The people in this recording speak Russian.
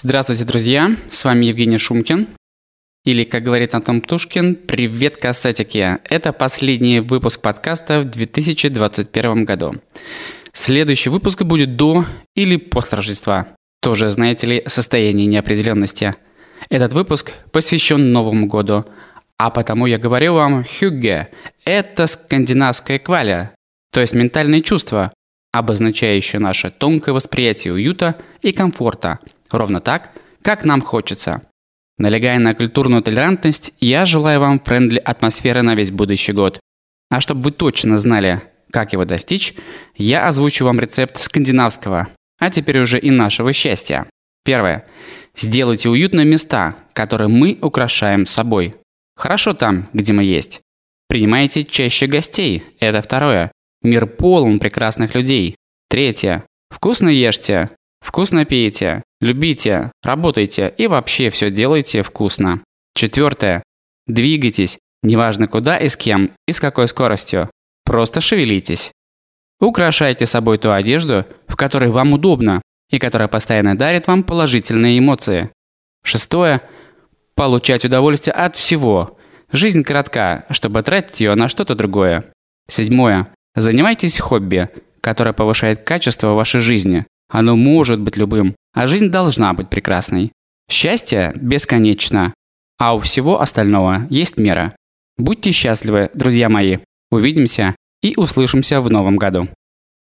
Здравствуйте, друзья! С вами Евгений Шумкин. Или, как говорит Антон Птушкин, привет, касатики! Это последний выпуск подкаста в 2021 году. Следующий выпуск будет до или после Рождества. Тоже, знаете ли, состояние неопределенности. Этот выпуск посвящен Новому году, а потому я говорю вам «хюгге» – это скандинавская кваля, то есть ментальные чувства, обозначающие наше тонкое восприятие уюта и комфорта, ровно так, как нам хочется. Налегая на культурную толерантность, я желаю вам френдли атмосферы на весь будущий год. А чтобы вы точно знали, как его достичь, я озвучу вам рецепт скандинавского, а теперь уже и нашего счастья. Первое. Сделайте уютные места, которые мы украшаем собой. Хорошо там, где мы есть. Принимайте чаще гостей. Это второе. Мир полон прекрасных людей. Третье. Вкусно ешьте, вкусно пейте, любите, работайте и вообще все делайте вкусно. Четвертое. Двигайтесь, неважно куда и с кем, и с какой скоростью. Просто шевелитесь. Украшайте собой ту одежду, в которой вам удобно и которая постоянно дарит вам положительные эмоции. Шестое. Получать удовольствие от всего. Жизнь коротка, чтобы тратить ее на что-то другое. Седьмое. Занимайтесь хобби, которое повышает качество вашей жизни. Оно может быть любым, а жизнь должна быть прекрасной. Счастье бесконечно, а у всего остального есть мера. Будьте счастливы, друзья мои. Увидимся и услышимся в новом году.